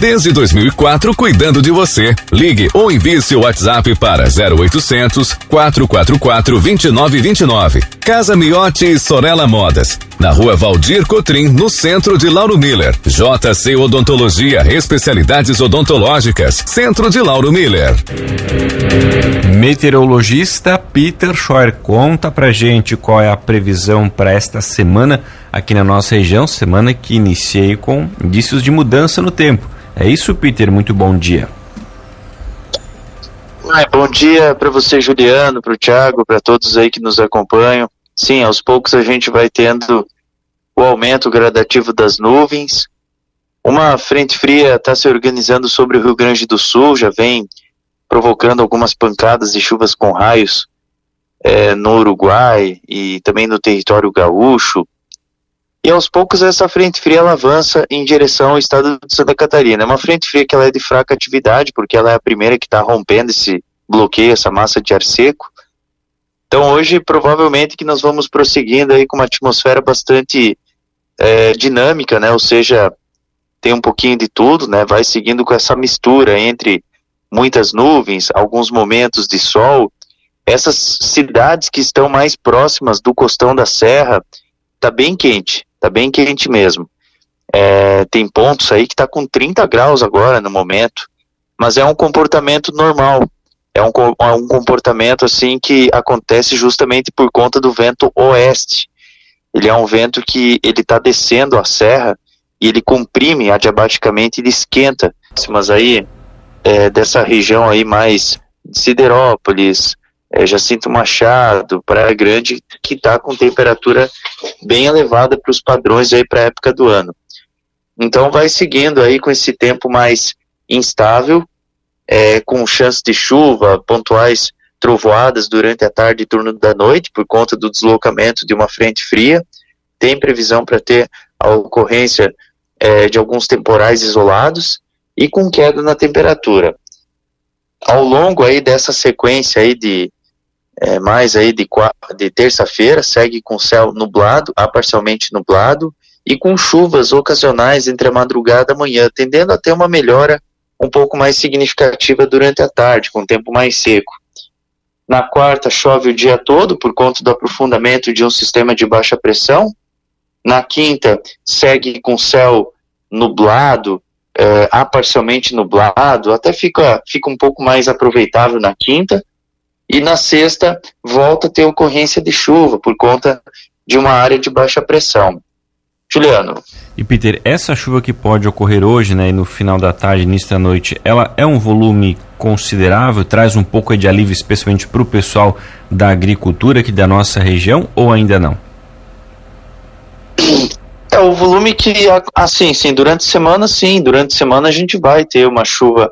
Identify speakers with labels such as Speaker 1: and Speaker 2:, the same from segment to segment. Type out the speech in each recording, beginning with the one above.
Speaker 1: Desde 2004, cuidando de você. Ligue ou envie seu WhatsApp para 0800 444 2929. Casa Miotti e Sorella Modas. Na rua Valdir Cotrim, no centro de Lauro Miller. JC Odontologia, especialidades odontológicas. Centro de Lauro Miller.
Speaker 2: Meteorologista Peter Scheuer conta pra gente qual é a previsão para esta semana aqui na nossa região, semana que iniciei com indícios de mudança no tempo. É isso, Peter? Muito bom dia.
Speaker 3: bom dia para você, Juliano, para o Thiago, para todos aí que nos acompanham. Sim, aos poucos a gente vai tendo o aumento gradativo das nuvens. Uma frente fria está se organizando sobre o Rio Grande do Sul, já vem provocando algumas pancadas de chuvas com raios é, no Uruguai e também no território gaúcho. E aos poucos essa frente fria ela avança em direção ao estado de Santa Catarina. É uma frente fria que ela é de fraca atividade, porque ela é a primeira que está rompendo esse bloqueio, essa massa de ar seco. Então hoje provavelmente que nós vamos prosseguindo aí com uma atmosfera bastante é, dinâmica, né? Ou seja, tem um pouquinho de tudo, né? Vai seguindo com essa mistura entre muitas nuvens, alguns momentos de sol. Essas cidades que estão mais próximas do costão da serra, tá bem quente. Tá bem quente mesmo. É, tem pontos aí que tá com 30 graus agora no momento, mas é um comportamento normal. É um, é um comportamento assim que acontece justamente por conta do vento oeste. Ele é um vento que ele está descendo a serra e ele comprime adiabaticamente, ele esquenta. Mas aí é, dessa região aí mais Siderópolis, é, Jacinto Machado, Praia Grande, que está com temperatura bem elevada para os padrões aí para a época do ano. Então vai seguindo aí com esse tempo mais instável, é, com chance de chuva, pontuais trovoadas durante a tarde e turno da noite, por conta do deslocamento de uma frente fria. Tem previsão para ter a ocorrência é, de alguns temporais isolados e com queda na temperatura. Ao longo aí dessa sequência aí de é, mais aí de, de terça-feira, segue com céu nublado, a parcialmente nublado, e com chuvas ocasionais entre a madrugada e a manhã, tendendo a ter uma melhora um pouco mais significativa durante a tarde, com tempo mais seco. Na quarta, chove o dia todo por conta do aprofundamento de um sistema de baixa pressão. Na quinta, segue com céu nublado, é, a parcialmente nublado, até fica, fica um pouco mais aproveitável na quinta. E na sexta, volta a ter ocorrência de chuva por conta de uma área de baixa pressão. Juliano.
Speaker 2: E Peter, essa chuva que pode ocorrer hoje, né, no final da tarde, início da noite, ela é um volume considerável, traz um pouco de alívio, especialmente para o pessoal da agricultura aqui da nossa região, ou ainda não?
Speaker 3: É o volume que, assim, sim, durante a semana, sim, durante a semana a gente vai ter uma chuva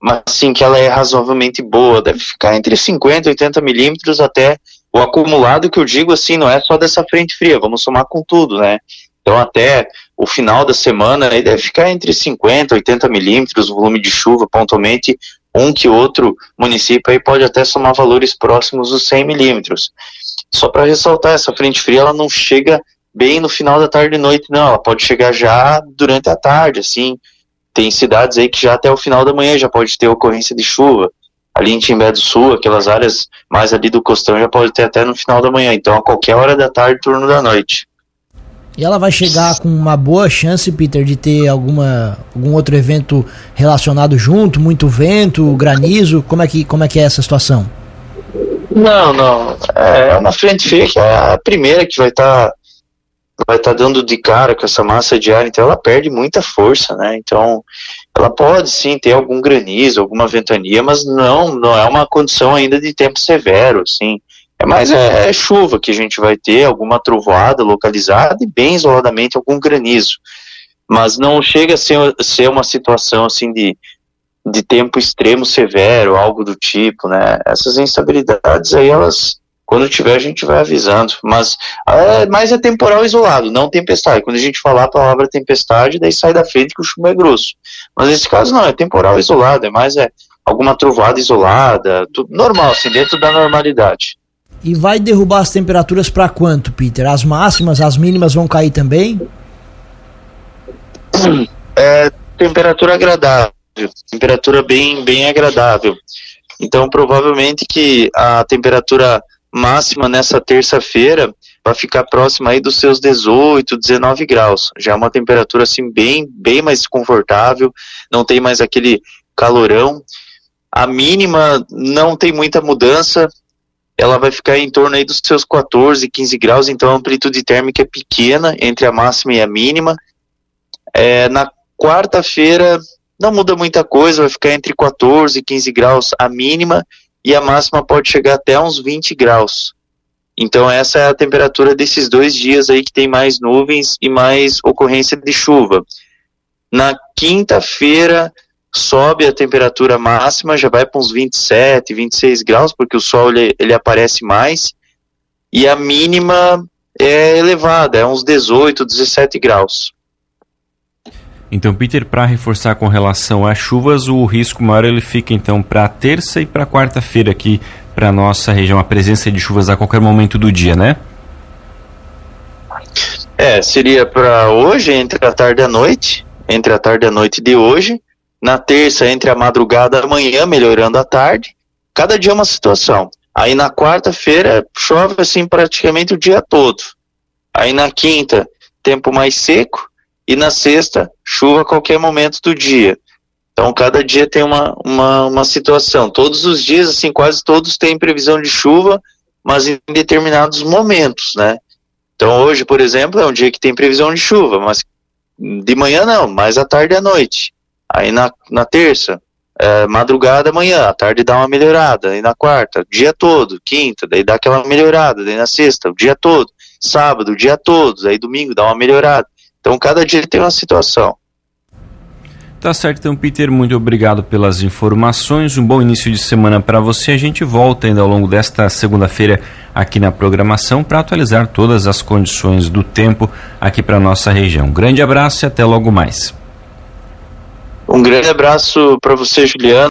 Speaker 3: mas assim que ela é razoavelmente boa, deve ficar entre 50 e 80 milímetros até o acumulado que eu digo assim, não é só dessa frente fria, vamos somar com tudo, né? Então até o final da semana deve ficar entre 50 e 80 milímetros o volume de chuva, pontualmente um que outro município aí pode até somar valores próximos dos 100 milímetros. Só para ressaltar, essa frente fria ela não chega bem no final da tarde e noite, não, ela pode chegar já durante a tarde, assim, tem cidades aí que já até o final da manhã já pode ter ocorrência de chuva. Ali em Timbé do Sul, aquelas áreas mais ali do costão já pode ter até no final da manhã. Então a qualquer hora da tarde, turno da noite.
Speaker 4: E ela vai chegar com uma boa chance, Peter, de ter alguma, algum outro evento relacionado junto, muito vento, granizo. Como é que, como é, que é essa situação?
Speaker 3: Não, não. É uma frente fria que é a primeira que vai estar tá vai estar tá dando de cara com essa massa de ar, então ela perde muita força, né? Então, ela pode sim ter algum granizo, alguma ventania, mas não, não é uma condição ainda de tempo severo, assim. É mais é, é chuva que a gente vai ter, alguma trovoada localizada e bem isoladamente algum granizo. Mas não chega a ser, ser uma situação assim de, de tempo extremo severo, algo do tipo, né? Essas instabilidades aí, elas quando tiver, a gente vai avisando. Mas é, mais é temporal isolado, não tempestade. Quando a gente falar a palavra tempestade, daí sai da frente que o chumbo é grosso. Mas nesse caso não, é temporal isolado, é mais é alguma trovada isolada, tudo normal, assim, dentro da normalidade.
Speaker 4: E vai derrubar as temperaturas para quanto, Peter? As máximas, as mínimas vão cair também?
Speaker 3: É, temperatura agradável, temperatura bem, bem agradável. Então, provavelmente que a temperatura máxima nessa terça-feira vai ficar próxima aí dos seus 18, 19 graus. Já é uma temperatura assim bem, bem mais confortável, não tem mais aquele calorão. A mínima não tem muita mudança, ela vai ficar em torno aí dos seus 14, 15 graus, então a amplitude térmica é pequena entre a máxima e a mínima. É, na quarta-feira não muda muita coisa, vai ficar entre 14 e 15 graus a mínima e a máxima pode chegar até uns 20 graus. Então essa é a temperatura desses dois dias aí que tem mais nuvens e mais ocorrência de chuva. Na quinta-feira sobe a temperatura máxima, já vai para uns 27, 26 graus, porque o sol ele, ele aparece mais, e a mínima é elevada, é uns 18, 17 graus.
Speaker 2: Então, Peter, para reforçar com relação às chuvas, o risco maior ele fica então para terça e para quarta-feira aqui para nossa região, a presença de chuvas a qualquer momento do dia, né?
Speaker 3: É, seria para hoje, entre a tarde e a noite, entre a tarde e a noite de hoje, na terça, entre a madrugada e a manhã, melhorando a tarde. Cada dia é uma situação. Aí na quarta-feira chove assim praticamente o dia todo. Aí na quinta, tempo mais seco e na sexta, chuva a qualquer momento do dia. Então, cada dia tem uma, uma, uma situação. Todos os dias, assim, quase todos têm previsão de chuva, mas em determinados momentos, né? Então, hoje, por exemplo, é um dia que tem previsão de chuva, mas de manhã não, mais à tarde e à noite. Aí na, na terça, é, madrugada, amanhã, à tarde dá uma melhorada. Aí na quarta, dia todo, quinta, daí dá aquela melhorada. Daí na sexta, o dia todo. Sábado, o dia todo. Aí domingo dá uma melhorada. Então cada dia tem uma situação.
Speaker 2: Tá certo, então, Peter, muito obrigado pelas informações. Um bom início de semana para você. A gente volta ainda ao longo desta segunda-feira aqui na programação para atualizar todas as condições do tempo aqui para nossa região. Um grande abraço e até logo mais.
Speaker 3: Um grande abraço para você, Juliano.